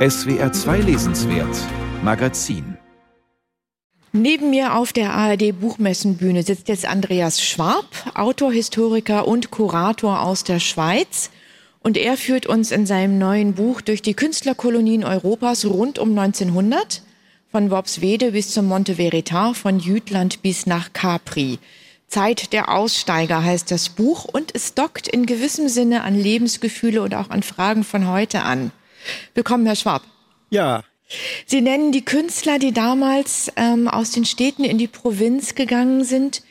SWR 2 Lesenswert Magazin Neben mir auf der ARD Buchmessenbühne sitzt jetzt Andreas Schwab, Autor, Historiker und Kurator aus der Schweiz. Und er führt uns in seinem neuen Buch durch die Künstlerkolonien Europas rund um 1900, von Worpswede bis zum Monte Veritas, von Jütland bis nach Capri. Zeit der Aussteiger heißt das Buch und es dockt in gewissem Sinne an Lebensgefühle und auch an Fragen von heute an. Willkommen, Herr Schwab. Ja. Sie nennen die Künstler, die damals ähm, aus den Städten in die Provinz gegangen sind,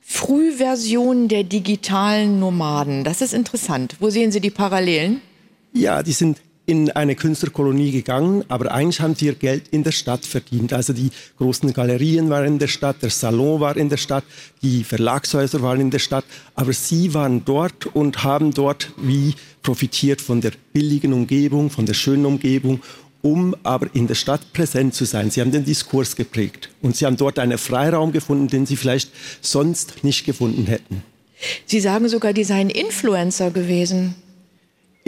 Frühversionen der digitalen Nomaden. Das ist interessant. Wo sehen Sie die Parallelen? Ja, die sind in eine Künstlerkolonie gegangen, aber eigentlich haben sie ihr Geld in der Stadt verdient. Also die großen Galerien waren in der Stadt, der Salon war in der Stadt, die Verlagshäuser waren in der Stadt, aber sie waren dort und haben dort wie profitiert von der billigen Umgebung, von der schönen Umgebung um aber in der Stadt präsent zu sein. Sie haben den Diskurs geprägt und sie haben dort einen Freiraum gefunden, den sie vielleicht sonst nicht gefunden hätten. Sie sagen sogar, die seien Influencer gewesen.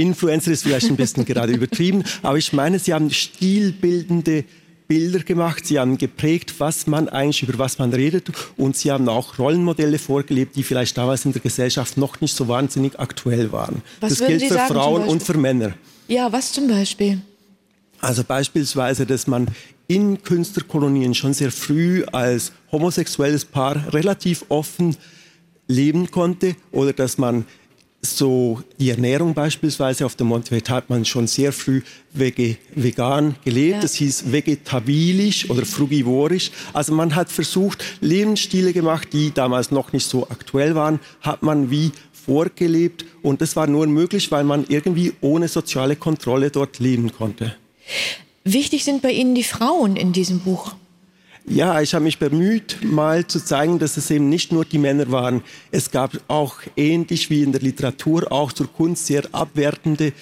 Influencer ist vielleicht ein bisschen gerade übertrieben, aber ich meine, sie haben stilbildende Bilder gemacht, sie haben geprägt, was man eigentlich, über was man redet und sie haben auch Rollenmodelle vorgelebt, die vielleicht damals in der Gesellschaft noch nicht so wahnsinnig aktuell waren. Was das gilt für sagen, Frauen und für Männer. Ja, was zum Beispiel? Also beispielsweise, dass man in Künstlerkolonien schon sehr früh als homosexuelles Paar relativ offen leben konnte oder dass man so die Ernährung beispielsweise auf dem Montevideo hat man schon sehr früh vege, vegan gelebt. Ja. Das hieß vegetabilisch oder frugivorisch. Also man hat versucht, Lebensstile gemacht, die damals noch nicht so aktuell waren, hat man wie vorgelebt. Und das war nur möglich, weil man irgendwie ohne soziale Kontrolle dort leben konnte. Wichtig sind bei Ihnen die Frauen in diesem Buch. Ja, ich habe mich bemüht, mal zu zeigen, dass es eben nicht nur die Männer waren. Es gab auch ähnlich wie in der Literatur, auch zur Kunst sehr abwertende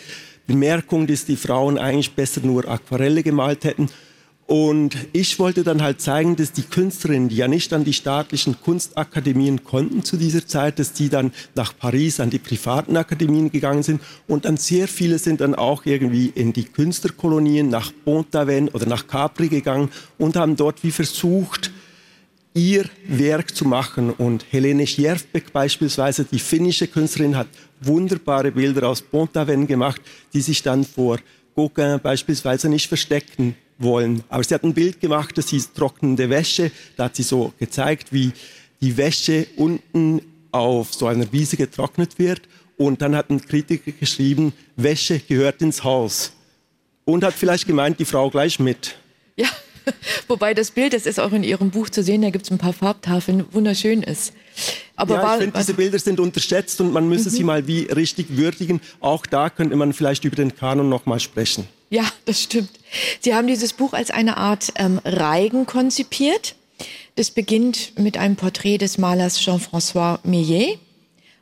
Bemerkungen, dass die Frauen eigentlich besser nur Aquarelle gemalt hätten. Und ich wollte dann halt zeigen, dass die Künstlerinnen, die ja nicht an die staatlichen Kunstakademien konnten zu dieser Zeit, dass die dann nach Paris an die privaten Akademien gegangen sind und dann sehr viele sind dann auch irgendwie in die Künstlerkolonien nach Pont-Aven oder nach Capri gegangen und haben dort wie versucht, ihr Werk zu machen. Und Helene Sjerfbeck beispielsweise, die finnische Künstlerin, hat wunderbare Bilder aus Pont-Aven gemacht, die sich dann vor Gauguin beispielsweise nicht verstecken wollen. Aber sie hat ein Bild gemacht, das hieß trocknende Wäsche. Da hat sie so gezeigt, wie die Wäsche unten auf so einer Wiese getrocknet wird. Und dann hat ein Kritiker geschrieben, Wäsche gehört ins Haus. Und hat vielleicht gemeint, die Frau gleich mit. Ja, wobei das Bild, das ist auch in Ihrem Buch zu sehen, da gibt es ein paar Farbtafeln, wunderschön ist. Aber ja, ich finde, diese Bilder sind unterschätzt und man müsse mhm. sie mal wie richtig würdigen. Auch da könnte man vielleicht über den Kanon noch mal sprechen. Ja, das stimmt. Sie haben dieses Buch als eine Art ähm, Reigen konzipiert. Das beginnt mit einem Porträt des Malers Jean-François Millet.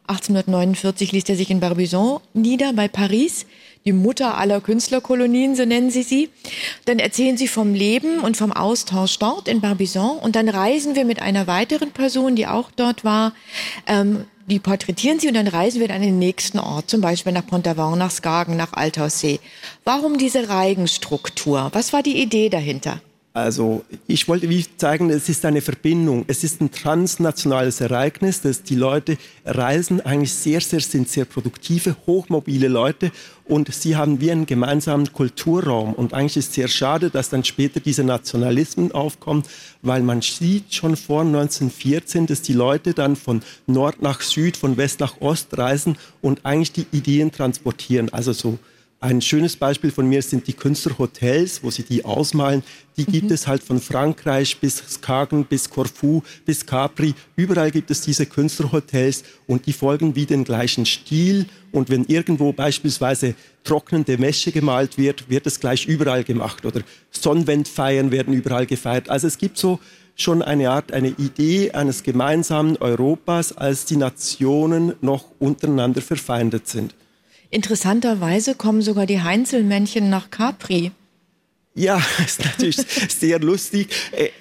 1849 ließ er sich in Barbizon nieder bei Paris, die Mutter aller Künstlerkolonien, so nennen sie sie. Dann erzählen sie vom Leben und vom Austausch dort in Barbizon und dann reisen wir mit einer weiteren Person, die auch dort war, ähm, die porträtieren sie und dann reisen wir dann in den nächsten Ort, zum Beispiel nach Pontavon, nach Skagen, nach Althaussee. Warum diese Reigenstruktur? Was war die Idee dahinter? Also ich wollte wie zeigen, es ist eine Verbindung, es ist ein transnationales Ereignis, dass die Leute reisen eigentlich sehr, sehr, sind sehr produktive, hochmobile Leute und sie haben wie einen gemeinsamen Kulturraum. Und eigentlich ist es sehr schade, dass dann später diese Nationalismen aufkommen, weil man sieht schon vor 1914, dass die Leute dann von Nord nach Süd, von West nach Ost reisen und eigentlich die Ideen transportieren. Also so ein schönes Beispiel von mir sind die Künstlerhotels, wo sie die ausmalen. Die mhm. gibt es halt von Frankreich bis Skagen, bis Corfu, bis Capri. Überall gibt es diese Künstlerhotels und die folgen wie den gleichen Stil. Und wenn irgendwo beispielsweise trocknende Wäsche gemalt wird, wird es gleich überall gemacht. Oder Sonnenwendfeiern werden überall gefeiert. Also es gibt so schon eine Art, eine Idee eines gemeinsamen Europas, als die Nationen noch untereinander verfeindet sind. Interessanterweise kommen sogar die Heinzelmännchen nach Capri. Ja, ist natürlich sehr lustig.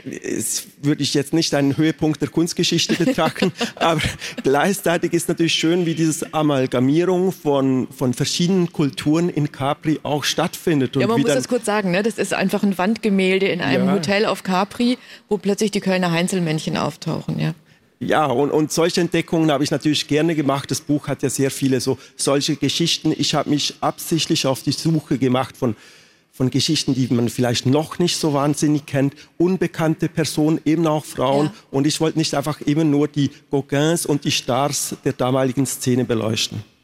Das äh, würde ich jetzt nicht einen Höhepunkt der Kunstgeschichte betrachten, aber gleichzeitig ist natürlich schön, wie diese Amalgamierung von, von verschiedenen Kulturen in Capri auch stattfindet. ja, man muss das kurz sagen, ne? das ist einfach ein Wandgemälde in einem ja. Hotel auf Capri, wo plötzlich die Kölner Heinzelmännchen auftauchen. Ja. Ja, und, und solche Entdeckungen habe ich natürlich gerne gemacht. Das Buch hat ja sehr viele so solche Geschichten. Ich habe mich absichtlich auf die Suche gemacht von von Geschichten, die man vielleicht noch nicht so wahnsinnig kennt, unbekannte Personen, eben auch Frauen. Ja. Und ich wollte nicht einfach immer nur die Gauguins und die Stars der damaligen Szene beleuchten.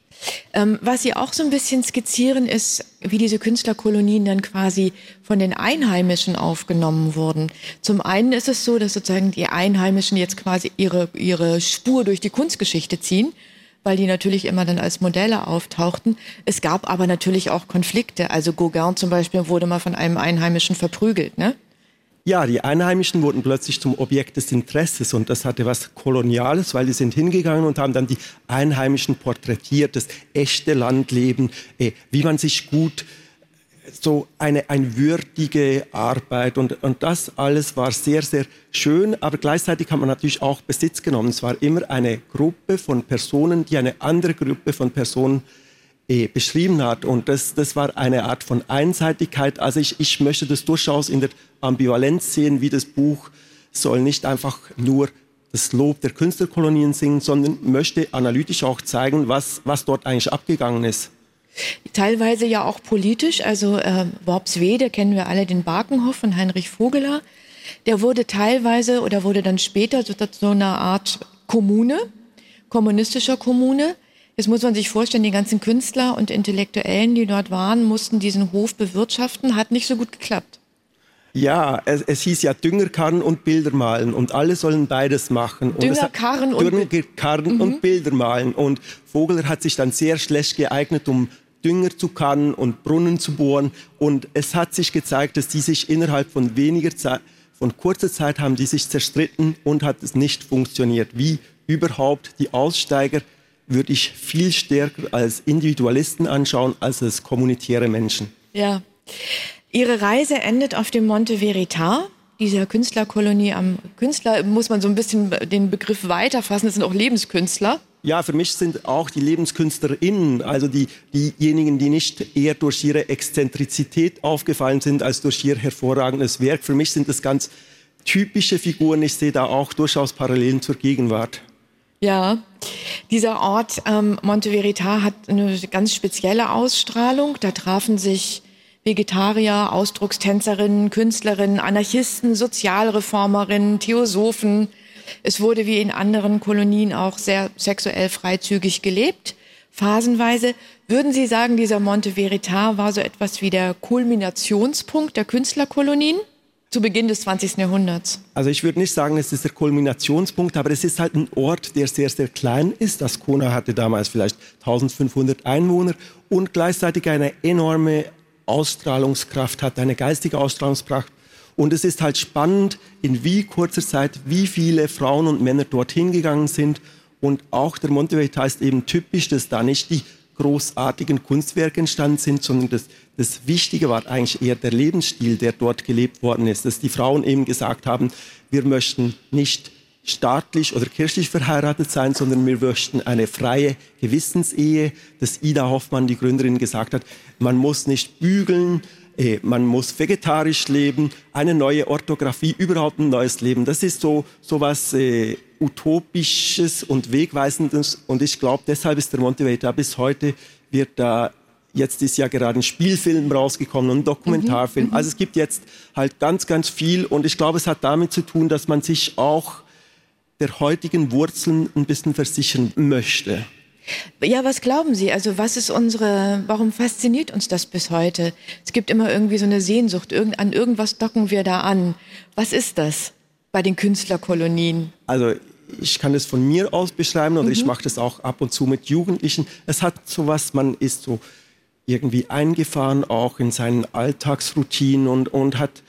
Ähm, was Sie auch so ein bisschen skizzieren, ist, wie diese Künstlerkolonien dann quasi von den Einheimischen aufgenommen wurden. Zum einen ist es so, dass sozusagen die Einheimischen jetzt quasi ihre, ihre Spur durch die Kunstgeschichte ziehen weil die natürlich immer dann als Modelle auftauchten. Es gab aber natürlich auch Konflikte. Also Gauguin zum Beispiel wurde mal von einem Einheimischen verprügelt, ne? Ja, die Einheimischen wurden plötzlich zum Objekt des Interesses und das hatte was Koloniales, weil die sind hingegangen und haben dann die Einheimischen porträtiert, das echte Landleben, äh, wie man sich gut so eine, eine würdige Arbeit und, und das alles war sehr, sehr schön, aber gleichzeitig hat man natürlich auch Besitz genommen. Es war immer eine Gruppe von Personen, die eine andere Gruppe von Personen eh, beschrieben hat und das, das war eine Art von Einseitigkeit. Also ich, ich möchte das durchaus in der Ambivalenz sehen, wie das Buch soll nicht einfach nur das Lob der Künstlerkolonien singen, sondern möchte analytisch auch zeigen, was, was dort eigentlich abgegangen ist. Teilweise ja auch politisch. Also äh, Worpswede kennen wir alle, den Barkenhof von Heinrich Vogeler. Der wurde teilweise oder wurde dann später so, so eine Art Kommune, kommunistischer Kommune. Jetzt muss man sich vorstellen, die ganzen Künstler und Intellektuellen, die dort waren, mussten diesen Hof bewirtschaften. Hat nicht so gut geklappt. Ja, es, es hieß ja Düngerkarren und Bilder malen und alle sollen beides machen. Düngerkarren und, Düngerkarren mhm. und Bilder malen. Und Vogler hat sich dann sehr schlecht geeignet, um Dünger zu kannen und Brunnen zu bohren. Und es hat sich gezeigt, dass die sich innerhalb von weniger Zeit, von kurzer Zeit haben die sich zerstritten und hat es nicht funktioniert. Wie überhaupt die Aussteiger würde ich viel stärker als Individualisten anschauen als als kommunitäre Menschen. Ja. Ihre Reise endet auf dem Monte Veritas, dieser Künstlerkolonie am Künstler, muss man so ein bisschen den Begriff weiterfassen, das sind auch Lebenskünstler. Ja, für mich sind auch die LebenskünstlerInnen, also die, diejenigen, die nicht eher durch ihre Exzentrizität aufgefallen sind, als durch ihr hervorragendes Werk. Für mich sind das ganz typische Figuren. Ich sehe da auch durchaus Parallelen zur Gegenwart. Ja, dieser Ort ähm, Monte Veritas hat eine ganz spezielle Ausstrahlung. Da trafen sich Vegetarier, Ausdruckstänzerinnen, Künstlerinnen, Anarchisten, Sozialreformerinnen, Theosophen, es wurde wie in anderen Kolonien auch sehr sexuell freizügig gelebt, phasenweise. Würden Sie sagen, dieser Monte Veritas war so etwas wie der Kulminationspunkt der Künstlerkolonien? Zu Beginn des 20. Jahrhunderts? Also ich würde nicht sagen, es ist der Kulminationspunkt, aber es ist halt ein Ort, der sehr, sehr klein ist. Das Kona hatte damals vielleicht 1500 Einwohner und gleichzeitig eine enorme Ausstrahlungskraft hat, eine geistige Ausstrahlungskraft, und es ist halt spannend, in wie kurzer Zeit, wie viele Frauen und Männer dorthin gegangen sind. Und auch der Montevideo ist eben typisch, dass da nicht die großartigen Kunstwerke entstanden sind, sondern das, das Wichtige war eigentlich eher der Lebensstil, der dort gelebt worden ist. Dass die Frauen eben gesagt haben, wir möchten nicht staatlich oder kirchlich verheiratet sein, sondern wir möchten eine freie Gewissensehe, dass Ida Hoffmann, die Gründerin, gesagt hat, man muss nicht bügeln, äh, man muss vegetarisch leben, eine neue Orthographie, überhaupt ein neues Leben. Das ist so, so was äh, Utopisches und Wegweisendes. Und ich glaube, deshalb ist der Motivator bis heute wird da Jetzt ist ja gerade ein Spielfilm rausgekommen und ein Dokumentarfilm. Mhm, mhm, also es gibt jetzt halt ganz, ganz viel und ich glaube, es hat damit zu tun, dass man sich auch der heutigen Wurzeln ein bisschen versichern möchte. Ja, was glauben Sie? Also was ist unsere, warum fasziniert uns das bis heute? Es gibt immer irgendwie so eine Sehnsucht, irgend, an irgendwas docken wir da an. Was ist das bei den Künstlerkolonien? Also ich kann es von mir aus beschreiben oder mhm. ich mache das auch ab und zu mit Jugendlichen. Es hat so was, man ist so irgendwie eingefahren, auch in seinen Alltagsroutinen und, und hat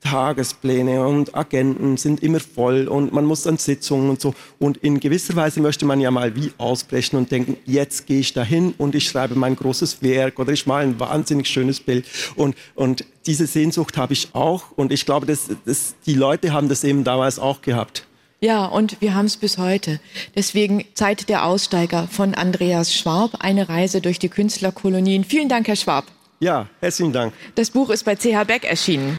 Tagespläne und Agenten sind immer voll und man muss an Sitzungen und so. Und in gewisser Weise möchte man ja mal wie ausbrechen und denken, jetzt gehe ich dahin und ich schreibe mein großes Werk oder ich male ein wahnsinnig schönes Bild. Und, und diese Sehnsucht habe ich auch und ich glaube, dass, dass die Leute haben das eben damals auch gehabt. Ja, und wir haben es bis heute. Deswegen Zeit der Aussteiger von Andreas Schwab, eine Reise durch die Künstlerkolonien. Vielen Dank, Herr Schwab. Ja, herzlichen Dank. Das Buch ist bei CH Beck erschienen.